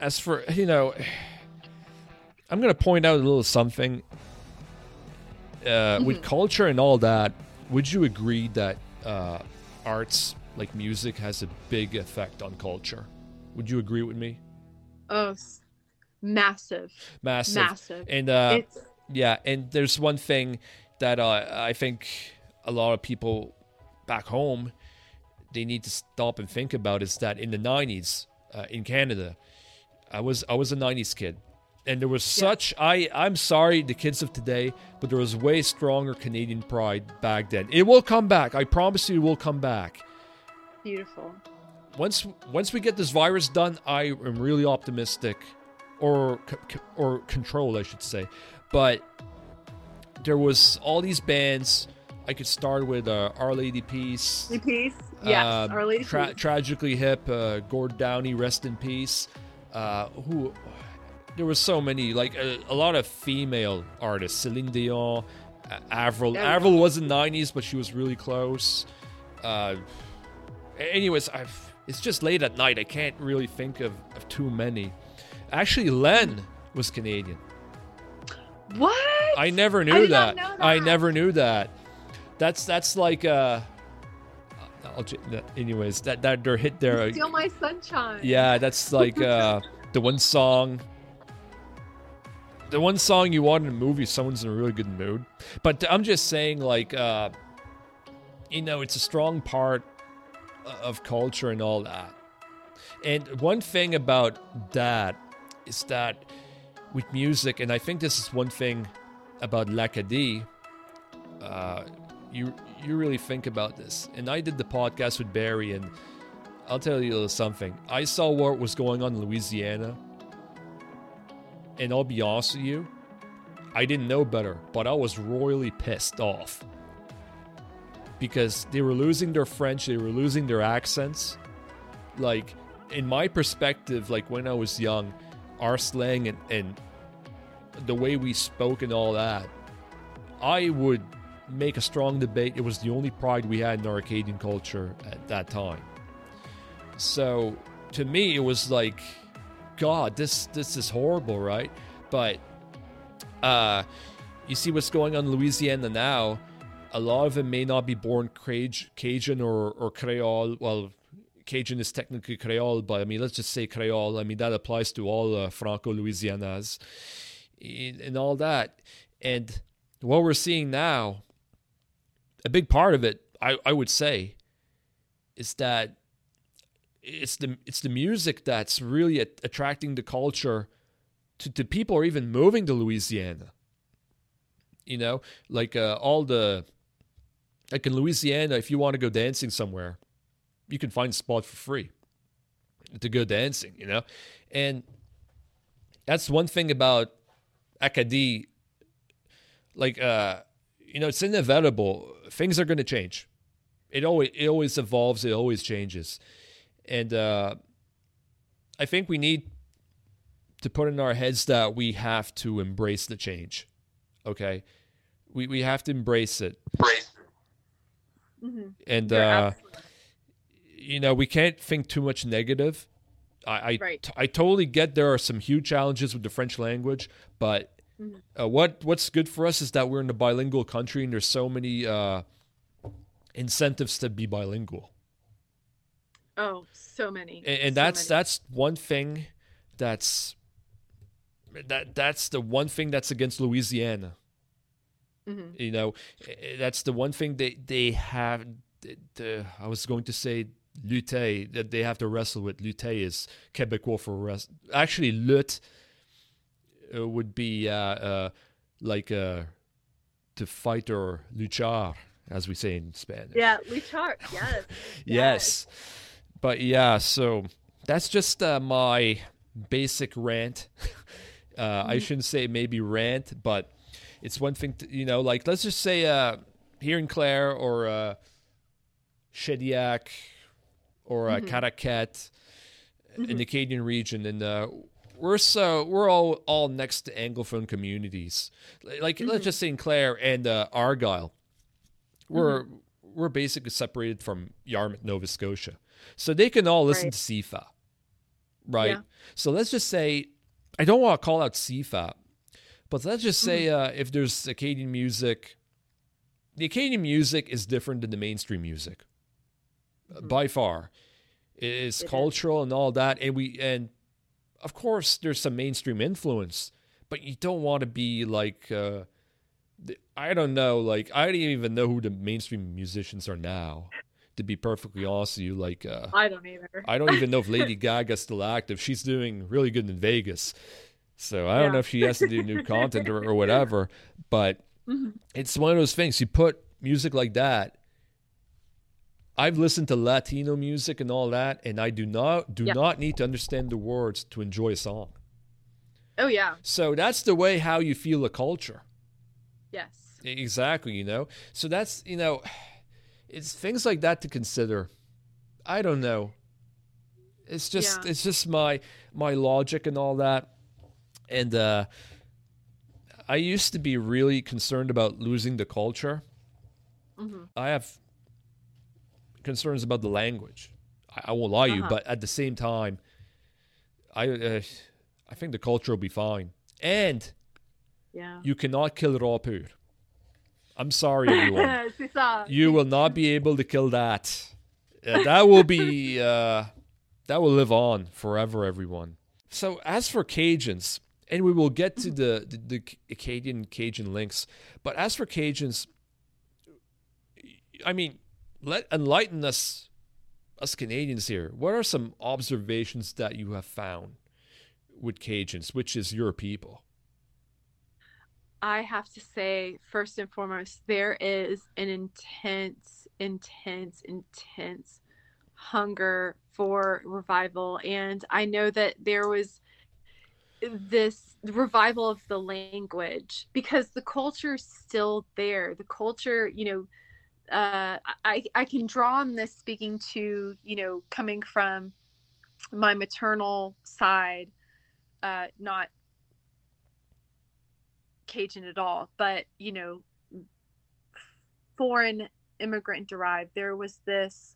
as for you know, I'm gonna point out a little something. Uh, With culture and all that, would you agree that uh, arts like music has a big effect on culture? Would you agree with me? Oh, massive, Massive. massive. And uh, it's Yeah, and there's one thing that uh, I think a lot of people back home they need to stop and think about is that in the 90s uh, in Canada, I was I was a 90s kid. And there was such I I'm sorry the kids of today, but there was way stronger Canadian pride back then. It will come back. I promise you it will come back. beautiful. Once once we get this virus done, I am really optimistic, or or controlled, I should say. But there was all these bands. I could start with uh, Our Lady Peace, Peace. Yes, um, Our Lady tra- Peace. tragically hip, uh, Gord Downie, rest in peace. Uh, who there were so many, like a, a lot of female artists, Celine Dion, uh, Avril. Yeah. Avril wasn't '90s, but she was really close. Uh, anyways, I've, it's just late at night. I can't really think of, of too many. Actually, Len was Canadian. What? I never knew did that. know I never knew that. That's that's like uh. I'll, anyways, that that their hit there. Steal my sunshine. Yeah, that's like uh the one song. The one song you want in a movie, someone's in a really good mood. But I'm just saying, like, uh, you know, it's a strong part of culture and all that. And one thing about that is that with music, and I think this is one thing about L'Acadie, uh, you you really think about this. And I did the podcast with Barry, and I'll tell you a little something. I saw what was going on in Louisiana, and I'll be honest with you, I didn't know better, but I was royally pissed off because they were losing their French, they were losing their accents. Like, in my perspective, like when I was young, our slang and, and the way we spoke and all that, I would make a strong debate. It was the only pride we had in our Acadian culture at that time. So to me, it was like, God, this this is horrible, right? But uh, you see what's going on in Louisiana now. A lot of them may not be born Cajun or, or Creole. Well, Cajun is technically Creole, but I mean, let's just say Creole. I mean, that applies to all uh, Franco Louisianais and and all that. And what we're seeing now, a big part of it, I, I would say, is that it's the it's the music that's really at- attracting the culture to, to people are even moving to Louisiana. You know, like uh, all the like in Louisiana, if you want to go dancing somewhere, you can find a spot for free to go dancing. You know, and that's one thing about Acadie. Like, uh, you know, it's inevitable. Things are going to change. It always it always evolves. It always changes and uh, I think we need to put in our heads that we have to embrace the change. Okay, we we have to embrace it, Mhm. and You're uh, absolutely- you know we can't think too much negative. I I, Right. I totally get there are some huge challenges with the French language, but. Uh, what what's good for us is that we're in a bilingual country, and there's so many uh, incentives to be bilingual. Oh, so many. and, and so that's many. that's one thing that's that that's the one thing that's against Louisiana. Mhm. You know, that's the one thing they they have. The, the I was going to say lutte that they have to wrestle with. Lutte is Quebecois for rest. Actually, lutte uh, would be uh, uh, like uh, to fight or luchar, as we say in Spanish. Yeah, Luchar. Yes. Yes. But yeah, so that's just uh, my basic rant. uh, I shouldn't say maybe rant, but it's one thing to, you know, like let's just say uh, here in Clare or uh, Shediac or uh, Caraquet in the Acadian region, and uh, we're so we're all all next to anglophone communities. Like let's just say in Clare and uh, Argyle, we're we're basically separated from Yarmouth, Nova Scotia, so they can all listen Right. to CIFA. right? Yeah. So let's just say, I don't want to call out CFAP, but let's just say Mm-hmm. uh, if there's Acadian music, the Acadian music is different than the mainstream music uh, Mhm. by far. It's It is. cultural and all that, and we and of course there's some mainstream influence, but you don't want to be like. Uh, I don't know. Like I don't even know who the mainstream musicians are now. To be perfectly honest with you, like uh, I don't either. I don't even know if Lady Gaga's still active. She's doing really good in Vegas. So I don't know if she has to do new content or, or whatever. But Mhm. it's one of those things. You put music like that. I've listened to Latino music and all that, and I do not do Yeah. not need to understand the words to enjoy a song. Oh yeah. So that's the way how you feel a culture. Yes. Exactly, you know. So that's you know, it's things like that to consider. I don't know. It's just Yeah. it's just my my logic and all that. And uh I used to be really concerned about losing the culture. hmm I have concerns about the language. I, I won't lie to you, Uh-huh. but at the same time, I uh, I think the culture will be fine. And Yeah. you cannot kill Rapur. I'm sorry, everyone. You will not be able to kill that. Uh, that will be uh, that will live on forever, everyone. So as for Cajuns, and we will get to the the, the Acadian Cajun links, but as for Cajuns, I mean, let enlighten us, us Canadians here. What are some observations that you have found with Cajuns, which is your people? I have to say, first and foremost, there is an intense, intense, intense hunger for revival. And I know that there was this revival of the language because the culture's still there. The culture, you know, uh, I, I can draw on this speaking to, you know, coming from my maternal side, uh, not Cajun at all, but you know, foreign immigrant derived. There was this,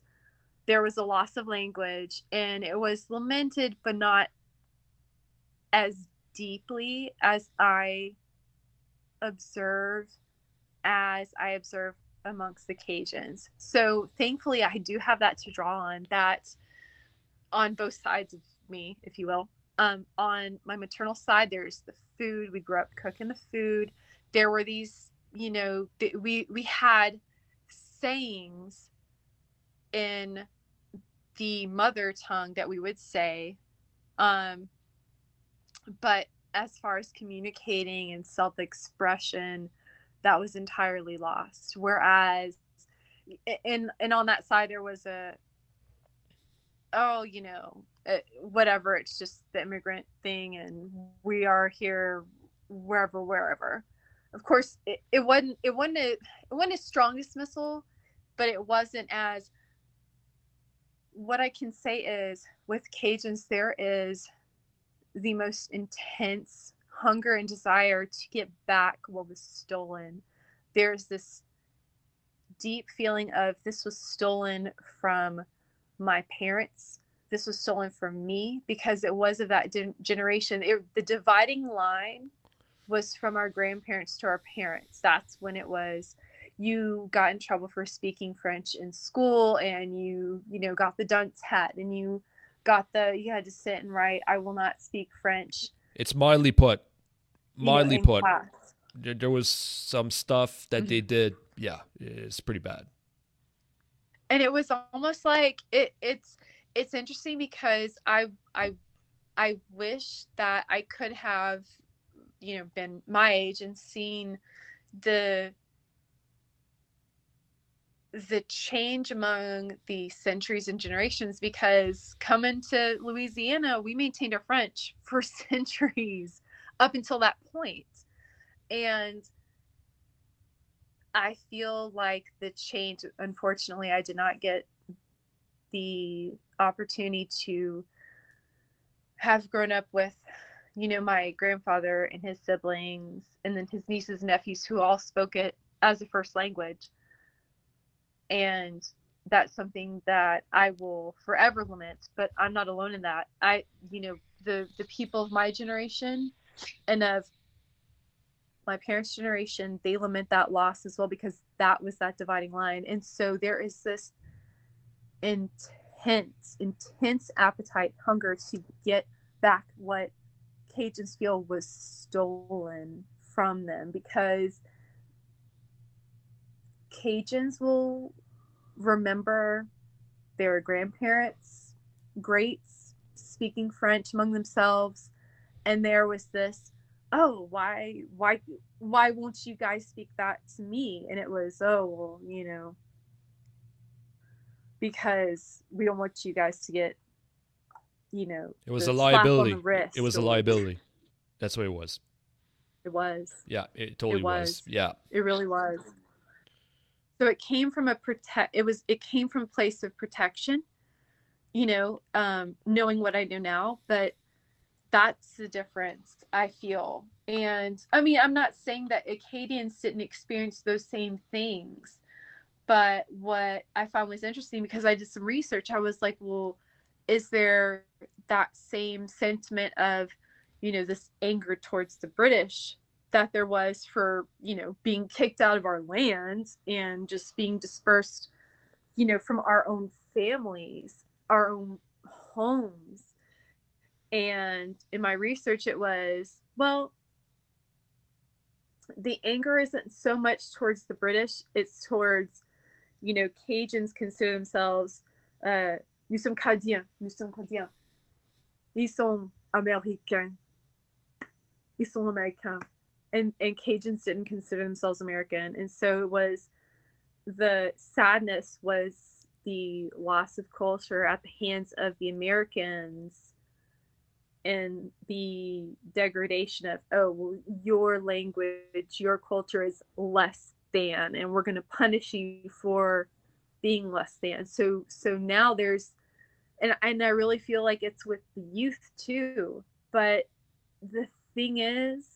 there was a loss of language, and it was lamented, but not as deeply as I observe, as I observe amongst the Cajuns. So thankfully, I do have that to draw on. That on both sides of me, if you will. Um, on my maternal side, there's the food. We grew up cooking the food. There were these, you know, th- we we had sayings in the mother tongue that we would say, um, but as far as communicating and self-expression, that was entirely lost. Whereas, and and on that side, there was a oh, you know, uh, whatever. It's just the immigrant thing, and we are here wherever, wherever. Of course, it, it wasn't it wasn't a, it wasn't a strong dismissal, but it wasn't as. What I can say is, with Cajuns, there is the most intense hunger and desire to get back what was stolen. There's this deep feeling of this was stolen from my parents. This was stolen from me because it was of that gen- generation. It, the dividing line was from our grandparents to our parents. That's when it was you got in trouble for speaking french in school and you you know got the dunce hat and you got the you had to sit and write i will not speak french It's mildly put. Mildly put. There, there was some stuff that Mhm. they did. Yeah, it's pretty bad. and it was almost like it it's it's interesting because i i i wish that i could have you know been my age and seen the the change among the centuries and generations because coming to louisiana we maintained our french for centuries up until that point and I feel like the change, unfortunately, I did not get the opportunity to have grown up with, you know, my grandfather and his siblings, and then his nieces and nephews who all spoke it as a first language. And that's something that I will forever lament. But I'm not alone in that. I, you know, the the people of my generation and of my parents' generation, they lament that loss as well because that was that dividing line. And so there is this intense, intense appetite, hunger to get back what Cajuns feel was stolen from them because Cajuns will remember their grandparents, greats, speaking French among themselves. And there was this, oh, why, why, why won't you guys speak that to me? And it was, oh, well, you know, because we don't want you guys to get, you know, it was a liability. It was a liability. That's what it was. It was. Yeah, it totally it was. was. Yeah. It really was. So it came from a protect it was it came from place of protection, you know, um, knowing what I know now, but that's the difference I feel. And I mean, I'm not saying that Acadians didn't experience those same things, but what I found was interesting because I did some research, I was like, well, is there that same sentiment of you know this anger towards the british that there was for you know being kicked out of our land and just being dispersed you know from our own families our own homes. And in my research it was well the anger isn't so much towards the british it's towards you know cajuns consider themselves uh, nous sommes canadiens nous sommes canadiens. Ils sont américains. Ils sont américains. And, and Cajuns didn't consider themselves American. And so it was the sadness was the loss of culture at the hands of the Americans and the degradation of, oh, well, your language, your culture is less than, and we're going to punish you for being less than. So, so now there's, and, and I really feel like it's with the youth too. But the thing is,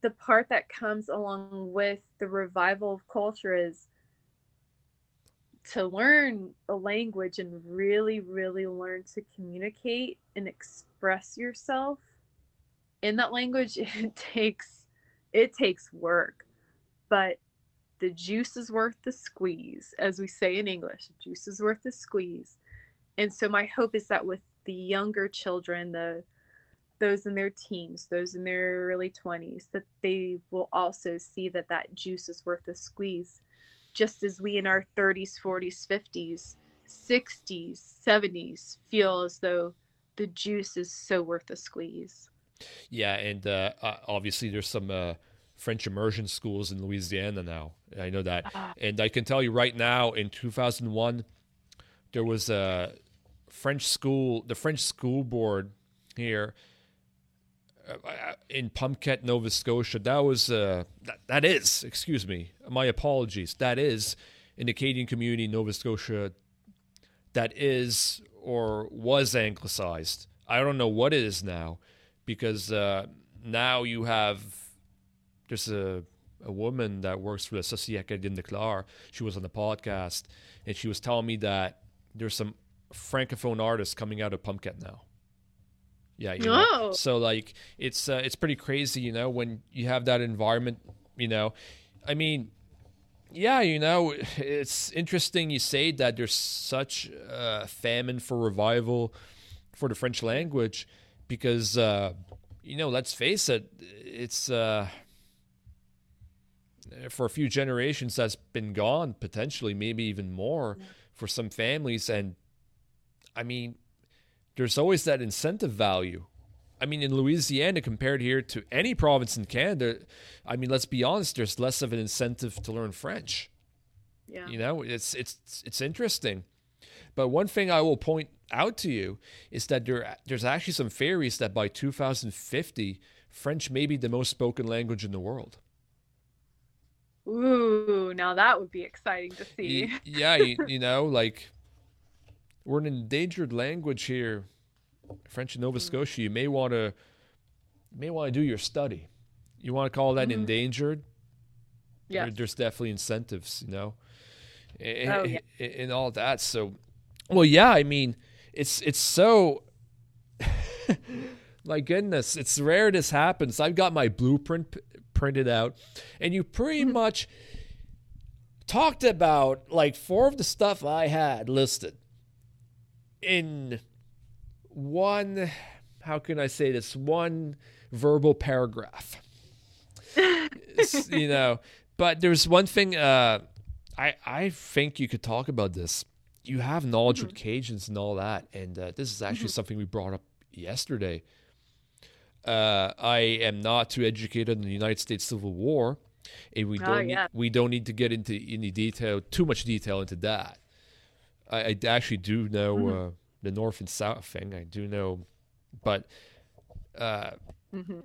the part that comes along with the revival of culture is to learn a language and really, really learn to communicate and express yourself in that language. It takes it takes work, but the juice is worth the squeeze, as we say in English. Juice is worth the squeeze. And so my hope is that with the younger children, the those in their teens, those in their early 20s, that they will also see that that juice is worth a squeeze, just as we in our 30s, 40s, 50s, 60s, 70s feel as though the juice is so worth a squeeze. Yeah, and uh, obviously there's some uh, French immersion schools in Louisiana now. I know that, uh, and I can tell you right now, in 2001, there was a French school. The French school board here in Pomquet, Nova Scotia. That was uh, that, that is, excuse me, my apologies. That is in the Acadian community Nova Scotia. That is or was anglicized. I don't know what it is now, because uh, now you have there's a a woman that works for the Société Acadienne de Clare. She was on the podcast, and she was telling me that there's some francophone artists coming out of Pomquet now. Yeah, you know? oh. so like it's uh, it's pretty crazy, you know, when you have that environment, you know. I mean, yeah, you know, it's interesting you say that there's such a famine for revival for the French language because uh, you know, let's face it, it's uh, for a few generations that's been gone potentially maybe even more for some families and I mean there's always that incentive value. I mean, in Louisiana, compared here to any province in Canada, I mean, let's be honest, there's less of an incentive to learn French. Yeah. You know, it's it's it's interesting. But one thing I will point out to you is that there there's actually some theories that by 2050, French may be the most spoken language in the world. Ooh, now that would be exciting to see. yeah, you, you know, like we're an endangered language here, French in Nova mm. Scotia. You may want to may want to do your study. You want to call that mm-hmm. endangered? Yeah. There, there's definitely incentives, you know. and, oh, yeah. and all that. So, well, yeah, I mean, it's it's so. my goodness, it's rare this happens. I've got my blueprint p- printed out, and you pretty mm-hmm. much talked about like four of the stuff I had listed in one. How can I say this? One verbal paragraph. you know, but there's one thing. Uh, I I think you could talk about this. You have knowledge mm-hmm. with Cajuns and all that, and uh, this is actually mm-hmm. something we brought up yesterday. Uh, I am not too educated in the United States Civil War, and we oh, don't yeah. need, we don't need to get into any detail, too much detail into that. I, I actually do know mm-hmm. uh, the North and South thing. I do know, but uh, mm-hmm.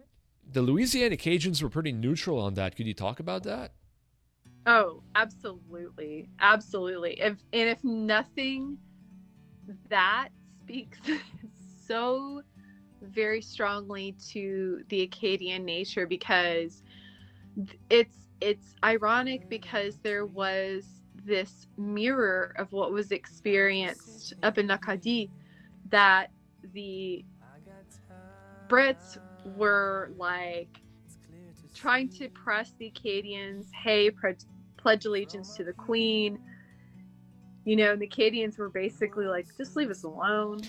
the Louisiana Cajuns were pretty neutral on that. Could you talk about that? Oh, absolutely, absolutely. If and if nothing, that speaks so very strongly to the Acadian nature because it's it's ironic because there was this mirror of what was experienced up in Acadie that the Brits were like trying to press the Acadians, hey, pre- pledge allegiance to the Queen. You know, and the Acadians were basically like, just leave us alone.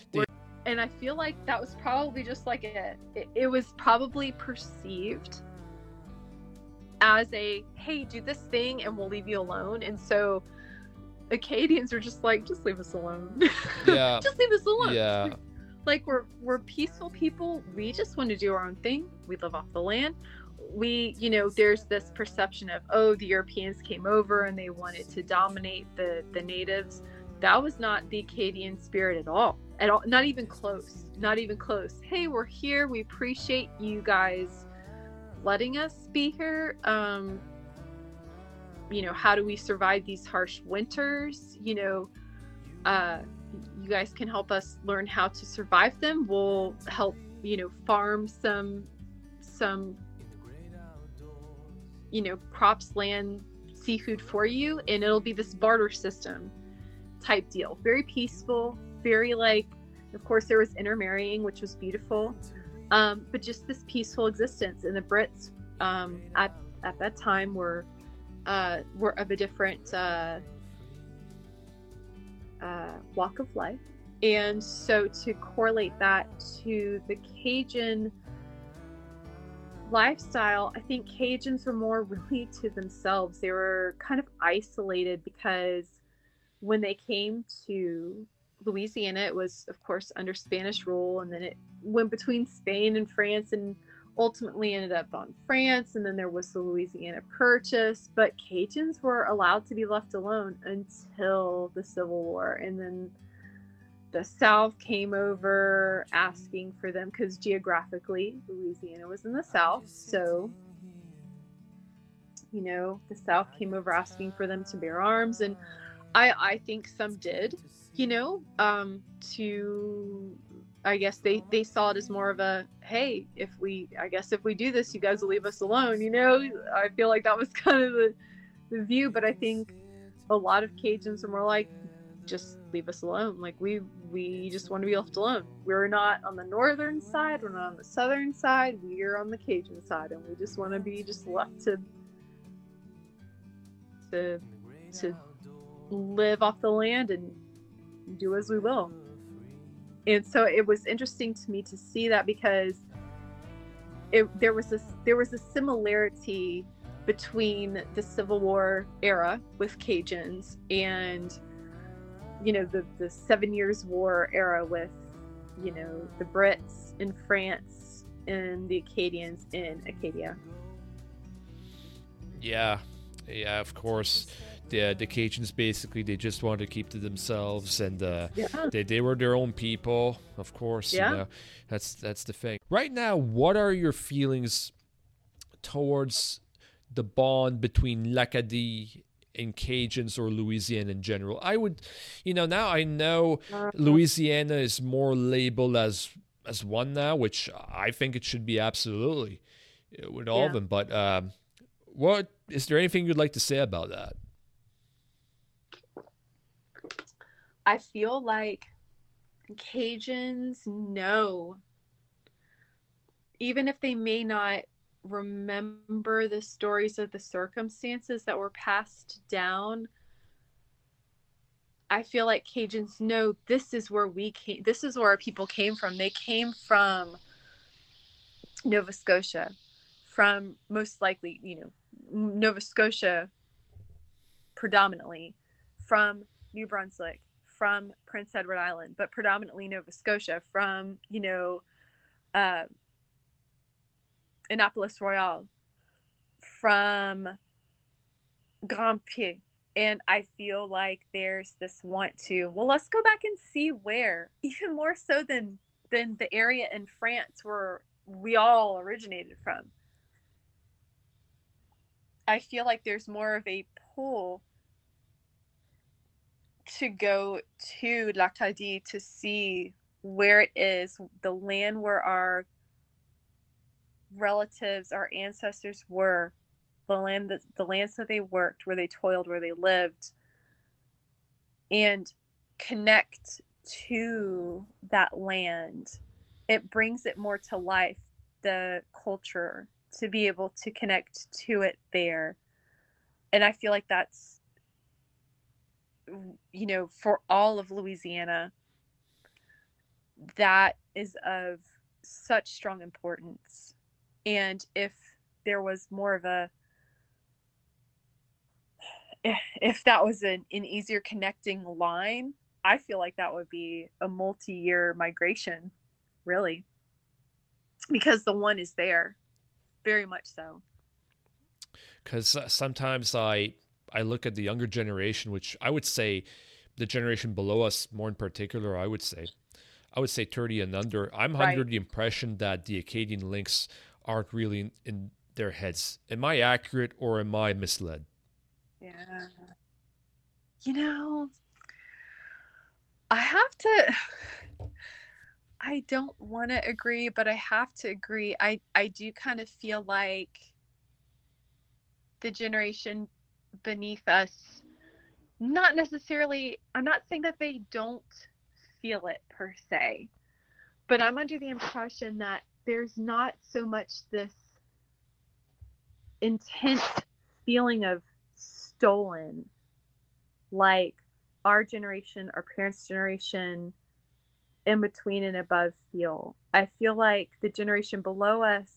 and I feel like that was probably just like a, it, it was probably perceived as a hey do this thing and we'll leave you alone. And so acadians are just like just leave us alone. Yeah. Just leave us alone. Yeah. Like we're we're peaceful people. We just want to do our own thing. We live off the land. We you know there's this perception of oh the europeans came over and they wanted to dominate the the natives. That was not the acadian spirit at all at all not even close not even close. Hey we're here. We appreciate you guys letting us be here um you know how do we survive these harsh winters? You know uh you guys can help us learn how to survive them. We'll help you know farm some some you know crops land seafood for you and it'll be this barter system type deal. Very peaceful very like of course there was intermarrying which was beautiful um, but just this peaceful existence. And the Brits um, at at that time were uh, were of a different uh, uh, walk of life, and so to correlate that to the Cajun lifestyle, I think Cajuns were more really to themselves. They were kind of isolated because when they came to Louisiana, it was, of course, under Spanish rule, and then it went between Spain and France, and ultimately ended up on France. And then there was the Louisiana Purchase. But Cajuns were allowed to be left alone until the Civil War, and then the South came over asking for them because geographically Louisiana was in the South, so you know the South came over asking for them to bear arms, and I I think some did you know, um, to I guess they they saw it as more of a hey, if we I guess if we do this, you guys will leave us alone. You know, I feel like that was kind of the the view, but I think a lot of Cajuns are more like just leave us alone. Like we we just want to be left alone. We're not on the northern side. We're not on the southern side. We're on the Cajun side, and we just want to be just left to to to live off the land and do as we will. And so it was interesting to me to see that because it, there was this there was a similarity between the Civil War era with Cajuns and you know the the Seven Years' War era with you know the Brits in France and the Acadians in Acadia. Yeah, yeah, of course the the Cajuns basically they just wanted to keep to themselves and uh, yeah. they they were their own people, of course. Yeah, you know, that's that's the thing. Right now, what are your feelings towards the bond between L'Acadie and Cajuns or Louisiana in general? I would, you know, now I know uh-huh. Louisiana is more labeled as as one now, which I think it should be absolutely uh, with all yeah. of them. But um, what is there anything you'd like to say about that? I feel like Cajuns know, even if they may not remember the stories of the circumstances that were passed down. I feel like Cajuns know this is where we came, this is where our people came from. They came from Nova Scotia, from most likely, you know, Nova Scotia predominantly, from New Brunswick, from Prince Edward Island, but predominantly Nova Scotia, from, you know, uh, Annapolis Royal, from Grand Pré. And I feel like there's this want to, well, let's go back and see where, even more so than than the area in France where we all originated from. I feel like there's more of a pull to go to L'Acadie to see where it is, the land where our relatives, our ancestors were, the land that the lands that they worked, where they toiled, where they lived, and connect to that land. It brings it more to life, the culture, to be able to connect to it there. And I feel like that's you know, for all of Louisiana, that is of such strong importance. And if there was more of a, if that was an, an easier connecting line, I feel like that would be a multi year migration, really, because the one is there, very much so. Because sometimes I I look at the younger generation, which I would say the generation below us, more in particular, I would say, I would say 30 and under. I'm right. under the impression that the Acadian links aren't really in, in their heads. Am I accurate or am I misled? Yeah. You know, I have to. I don't want to agree, but I have to agree. I I do kind of feel like the generation beneath us. Not necessarily i'm not saying that they don't feel it per se but i'm under the impression that there's not so much this intense feeling of stolen like our generation our parents generation in between and above feel. I feel like the generation below us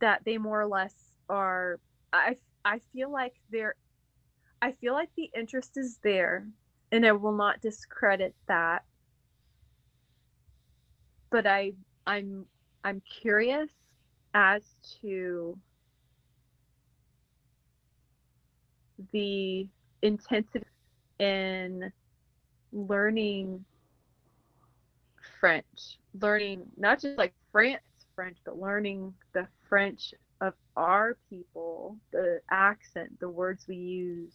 that they more or less are I I feel like there I feel like the interest is there and I will not discredit that. But I I'm I'm curious as to the intensity in learning French, learning not just like France French, but learning the French of our people, the accent, the words we use,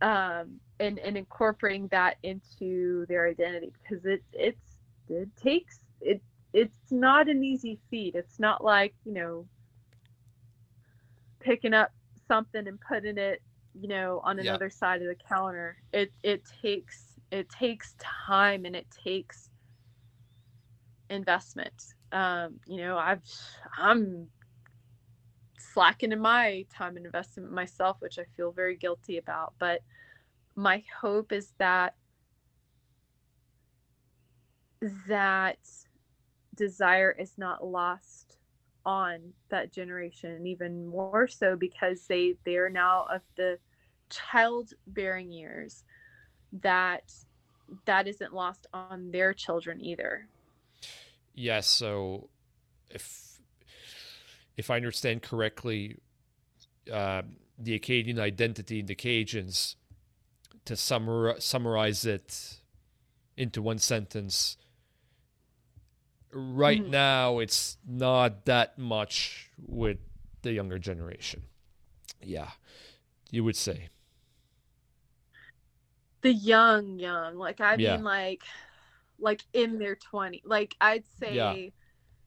um, and and incorporating that into their identity because it it's it takes it it's not an easy feat. It's not like you know picking up something and putting it you know on another yeah. side of the counter. It it takes it takes time and it takes investment. Um, you know, I've I'm slacking in my time and investment myself, which I feel very guilty about. But my hope is that that desire is not lost on that generation even more so because they they are now of the childbearing years that that isn't lost on their children either yes so if if I understand correctly, uh, the Acadian identity in the Cajuns, to summar- summarize it into one sentence, right mm-hmm. now it's not that much with the younger generation. Yeah, you would say. The young, young, like I yeah. mean, like, like in their twenty, like I'd say. Yeah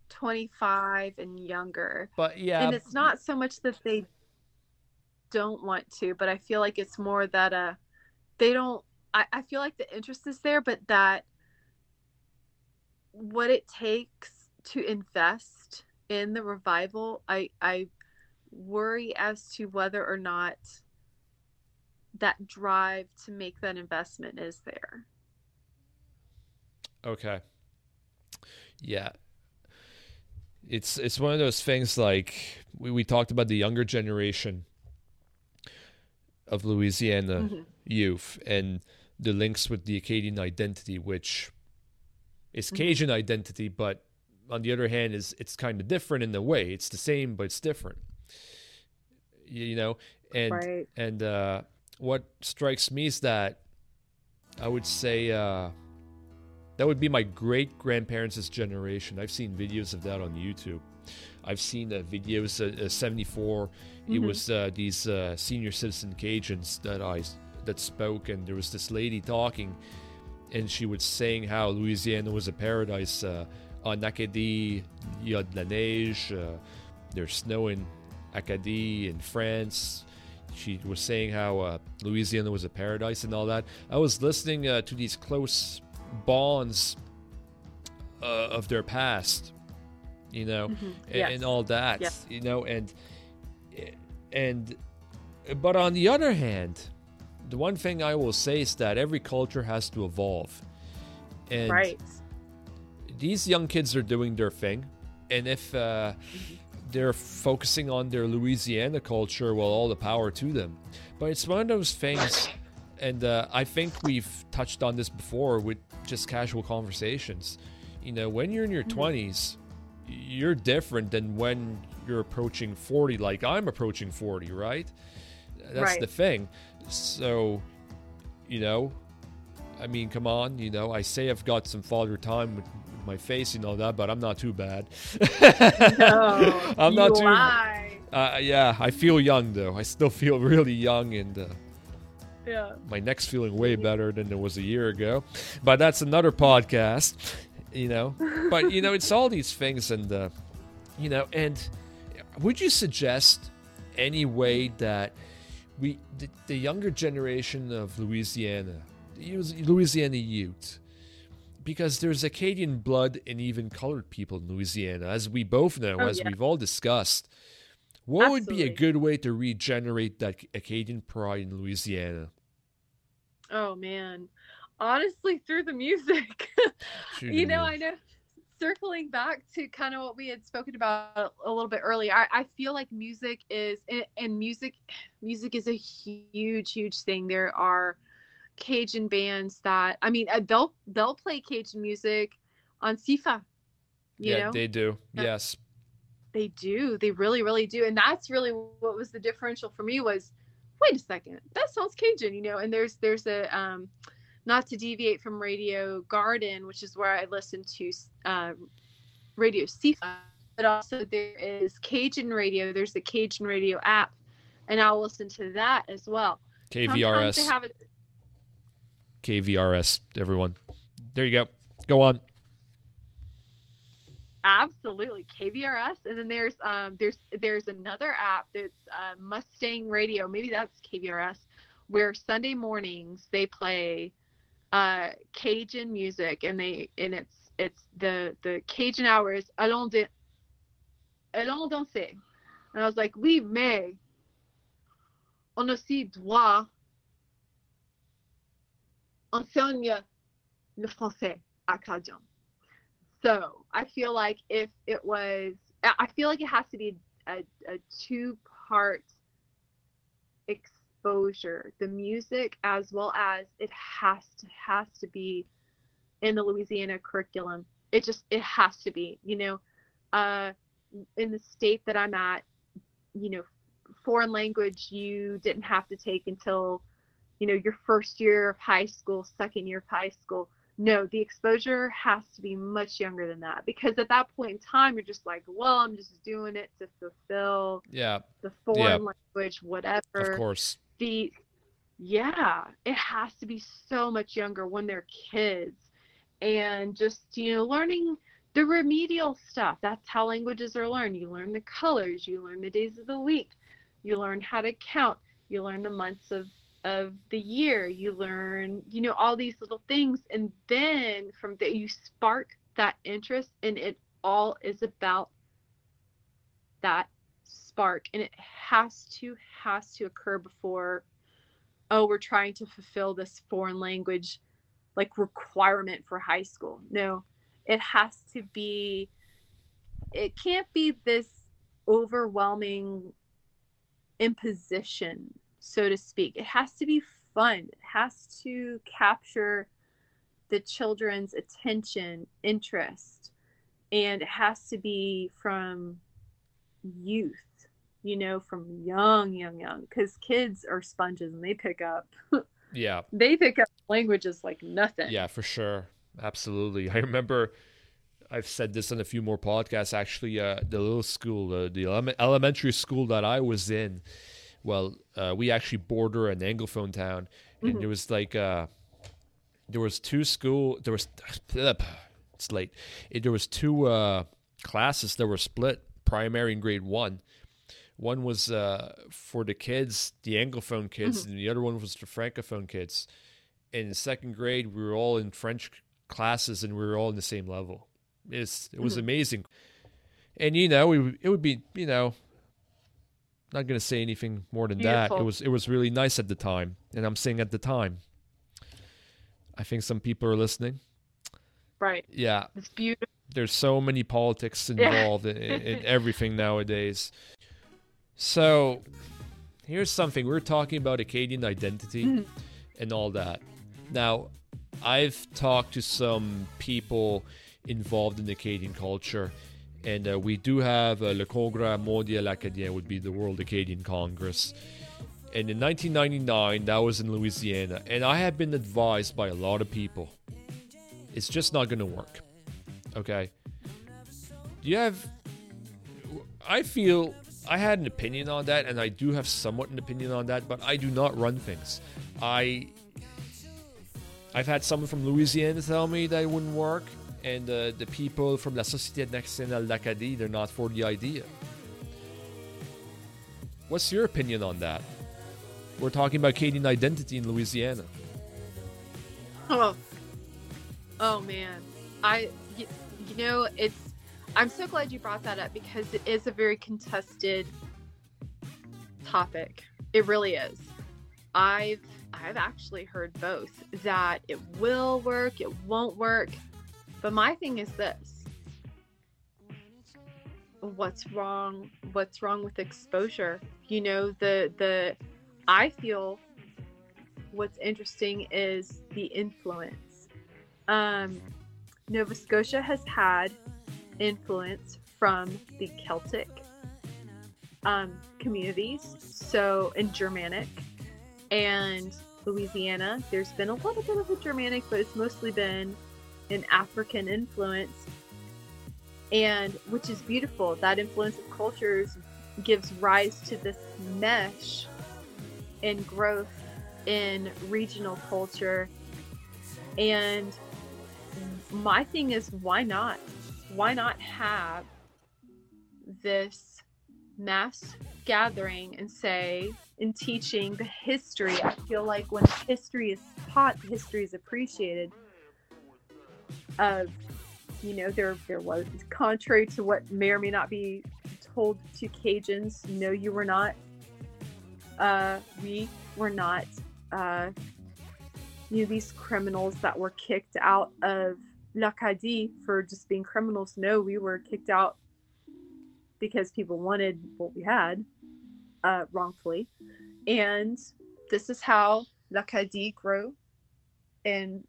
25 and younger. But yeah. And it's not so much that they don't want to, but I feel like it's more that uh they don't I, I feel like the interest is there but that what it takes to invest in the revival i i worry as to whether or not that drive to make that investment is there okay yeah it's it's one of those things like we, we talked about the younger generation of louisiana mm-hmm. youth and the links with the acadian identity which is mm-hmm. cajun mm-hmm. identity but on the other hand is it's kind of different in the way it's the same but it's different you know and right. and uh, what strikes me is that i would say uh, that would be my great grandparents' generation i've seen videos of that on youtube i've seen uh, videos uh, 74 mm-hmm. it was uh, these uh, senior citizen cajuns that i that spoke and there was this lady talking and she was saying how louisiana was a paradise uh, en Acadie, il y a de la neige. Uh, there's snow in Acadie in France. She was saying how uh, Louisiana was a paradise and all that. I was listening uh, to these close bonds uh, of their past, you know, mm-hmm. yes. and, and, all that, yes. you know, and and but on the other hand, the one thing I will say is that every culture has to evolve, and right these young kids are doing their thing, and if uh, they're focusing on their Louisiana culture, well, all the power to them. But it's one of those things, and uh, I think we've touched on this before with just casual conversations. You know, when you're in your mm-hmm. 20s, you're different than when you're approaching 40, like I'm approaching 40, right? That's right. the thing. So, you know, I mean, come on, you know, I say I've got some father time with my face and all that, but I'm not too bad. no, I'm not too. Lie. Uh, yeah, I feel young though. I still feel really young, and uh, yeah, my neck's feeling way better than it was a year ago. But that's another podcast, you know. but you know, it's all these things, and uh, you know, and would you suggest any way that we, the, the younger generation of Louisiana, Louisiana youth, because there's Acadian blood and even colored people in Louisiana, as we both know, oh, as yeah. we've all discussed. What Absolutely. would be a good way to regenerate that Acadian pride in Louisiana? Oh man, honestly, through the music. you know, I know. Circling back to kind of what we had spoken about a little bit earlier, I, I feel like music is and music, music is a huge, huge thing. There are Cajun bands that I mean uh, they'll they'll play Cajun music on CIFA. yeah, know? they do. yes. They do. They really, really do. And that's really what was the differential for me was wait a second, that sounds Cajun, you know, and there's there's a um not to deviate from Radio Garden, which is where I listen to uh, Radio CIFA, but also there is Cajun Radio. There's the Cajun Radio app, and I'll listen to that as well. KRVS. It, KRVS, everyone. There you go. Go on. Absolutely, KRVS, and then there's um there's there's another app that's uh, Mustang Radio. Maybe that's KRVS, where Sunday mornings they play uh, Cajun music, and they and it's it's the the Cajun hours. Allons de, allons danser, and I was like, oui, mais on aussi doit enseigne le français acadien. So I feel like if it was, I feel like it has to be a, a two part exposure, the music as well as it has to has to be in the Louisiana curriculum. It just it has to be, you know, uh, in the state that I'm at, you know, foreign language you didn't have to take until you know, your first year of high school, second year of high school. No, the exposure has to be much younger than that because at that point in time, you're just like, well, I'm just doing it to fulfill yeah the foreign yeah. language, whatever. Of course. The yeah, it has to be so much younger when they're kids, and just you know, learning the remedial stuff. That's how languages are learned. You learn the colors, you learn the days of the week, you learn how to count, you learn the months of of the year. You learn, you know, all these little things. And then from there, you spark that interest, and it all is about that spark. And it has to, has to occur before, oh, we're trying to fulfill this foreign language like requirement for high school. No, it has to be, it can't be this overwhelming imposition, so to speak. It has to be fun. It has to capture the children's attention, interest, and it has to be from youth, you know, from young, young, young, because kids are sponges and they pick up. yeah. They pick up languages like nothing. Yeah, for sure. Absolutely. I remember I've said this in a few more podcasts. Actually, uh, the little school, uh, the ele- elementary school that I was in, well, uh, we actually border an anglophone town, and Mhm. there was like uh, there was two school. There was it's late. It, there was two uh, classes that were split, primary and grade one. One was uh, for the kids, the anglophone kids, and the other one was the francophone kids. In second grade, we were all in French classes, and we were all in the same level. It's, it was Mhm. amazing. And you know, we, it would be you know, not going to say anything more than that. It was it was really nice at the time, and I'm saying at the time. I think some people are listening. Right. Yeah, It's beautiful. there's so many politics Yeah. involved in, in everything nowadays. So, here's something we're talking about Acadian identity Mhm. and all that. Now, I've talked to some people involved in Acadian culture, and uh, we do have uh, Le Congrès Mondial Acadien, would be the World Acadian Congress. And in 1999, that was in Louisiana, and I have been advised by a lot of people it's just not going to work. Okay. You have. I feel I had an opinion on that, and I do have somewhat an opinion on that, but I do not run things. I. I've had someone from Louisiana tell me that it wouldn't work, and uh, the people from La Société Nationale d'Acadie, they're not for the idea. What's your opinion on that? We're talking about Canadian identity in Louisiana. Oh, oh man, I, y- you know, it's. I'm so glad you brought that up because it is a very contested topic. It really is. I've I've actually heard both that it will work, it won't work, but my thing is this: what's wrong? What's wrong with exposure? You know, the the I feel what's interesting is the influence. Um, Nova Scotia has had influence from the Celtic um, communities, so in Germanic, and Louisiana. There's been a little bit of a Germanic, but it's mostly been an African influence, and which is beautiful. That influence of cultures gives rise to this mesh and growth in regional culture. And my thing is, why not? Why not have this mass gathering and say, in teaching the history? I feel like when history is taught, history is appreciated. Of, you know, there there was contrary to what may or may not be told to Cajuns. No, you were not. Uh, we were not uh, you know, these criminals that were kicked out of l'Acadie for just being criminals. No, we were kicked out because people wanted what we had uh, wrongfully. And this is how l'Acadie grew. And,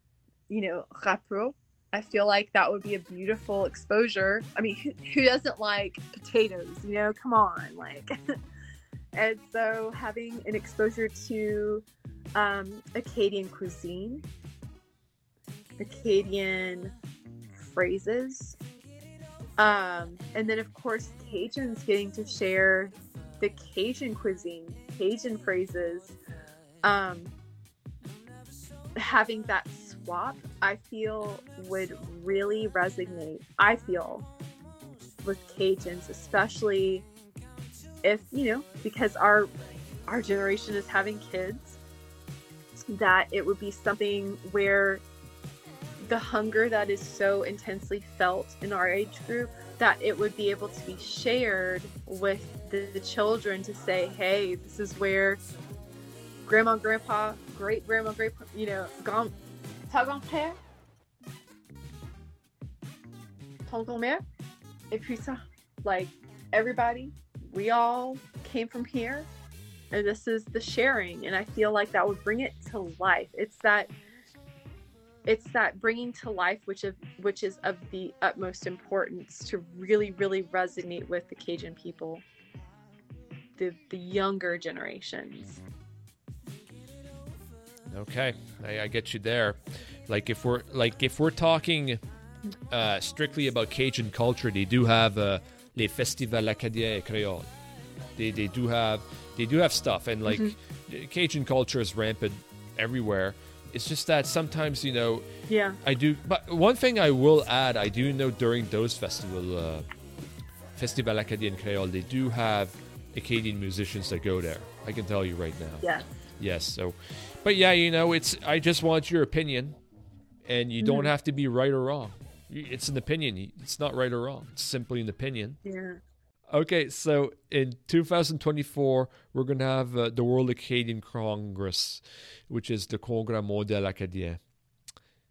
you know, Rapro, I feel like that would be a beautiful exposure. I mean, who, who doesn't like potatoes? You know, come on. Like, and so having an exposure to um, Acadian cuisine, Acadian phrases, um, and then of course Cajuns getting to share the Cajun cuisine, Cajun phrases. Um, having that swap, I feel would really resonate. I feel with Cajuns, especially if you know because our our generation is having kids that it would be something where the hunger that is so intensely felt in our age group that it would be able to be shared with the, the children to say hey this is where grandma grandpa great grandma great you know grand ton grand-mère et puis ça like everybody we all came from here and this is the sharing and i feel like that would bring it to life. It's that it's that bringing to life which of which is of the utmost importance to really really resonate with the cajun people the the younger generations Okay, I, I get you there. Like if we're like if we're talking uh, strictly about Cajun culture, they do have uh, les festivals acadiens et créoles. They they do have they do have stuff, and like Cajun culture is rampant everywhere. It's just that sometimes you know yeah I do. But one thing I will add, I do know during those festival uh, festival acadien créole, they do have Acadian musicians that go there. I can tell you right now. yeah Yes. So, but yeah, you know, it's. I just want your opinion, and you don't have to be right or wrong. It's an opinion. It's not right or wrong. It's simply an opinion. yeah Okay, so in 2024, we're gonna have uh, the World Acadian Congress, which is the Congrès Mondial Acadien.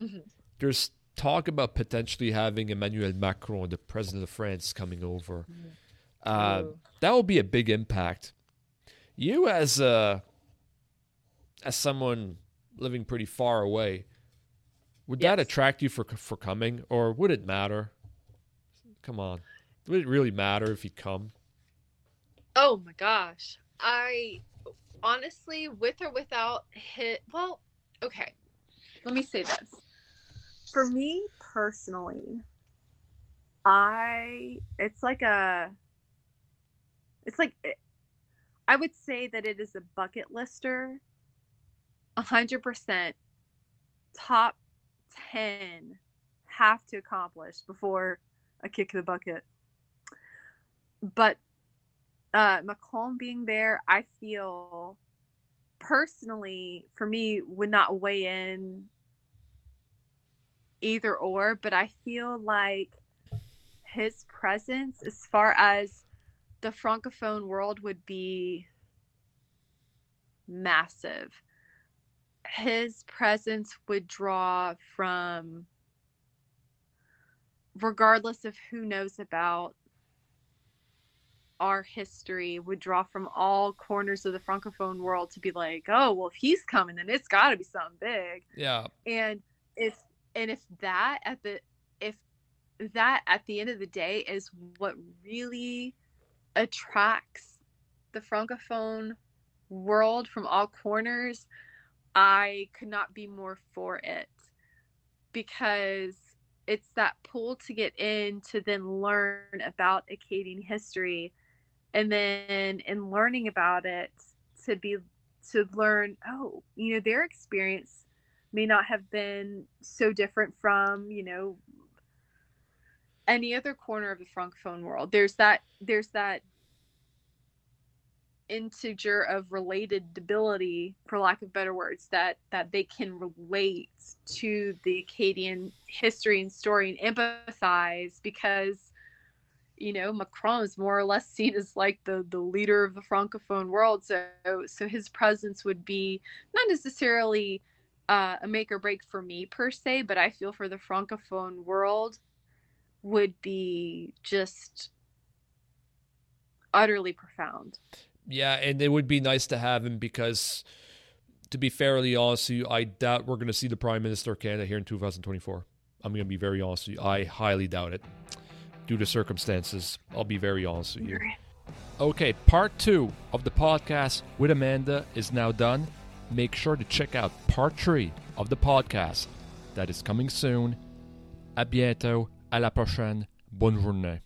Mhm. There's talk about potentially having Emmanuel Macron, the president of France, coming over. Uh, Oh. that will be a big impact. You as uh, as someone living pretty far away, would that attract you for for coming, or would it matter? Come on, would it really matter if you come? Oh my gosh. I honestly, with or without hit, well, okay. Let me say this. For me personally, I, it's like a, it's like, I would say that it is a bucket lister, 100% top 10 have to accomplish before I kick the bucket. But uh, Macron being there, I feel personally for me would not weigh in either or, but I feel like his presence, as far as the francophone world, would be massive. His presence would draw from, regardless of who knows about our history would draw from all corners of the francophone world to be like oh well if he's coming then it's got to be something big. Yeah, and if and if that at the if that at the end of the day is what really attracts the francophone world from all corners i could not be more for it because it's that pull to get in to then learn about acadian history and then in learning about it to be to learn oh you know their experience may not have been so different from you know any other corner of the francophone world. There's that there's that integer of relatability for lack of better words that that they can relate to the acadian history and story and empathize because you know macron is more or less seen as like the the leader of the francophone world. So so his presence would be not necessarily uh, a make or break for me per se but i feel for the francophone world would be just utterly profound yeah, and it would be nice to have him because, to be fairly honest with you, I doubt we're going to see the Prime Minister of Canada here in 2024. I'm going to be very honest with you. I highly doubt it due to circumstances. I'll be very honest with you. Okay, part two of the podcast with Amanda is now done. Make sure to check out part three of the podcast that is coming soon. À bientôt. À la prochaine. Bonne journée.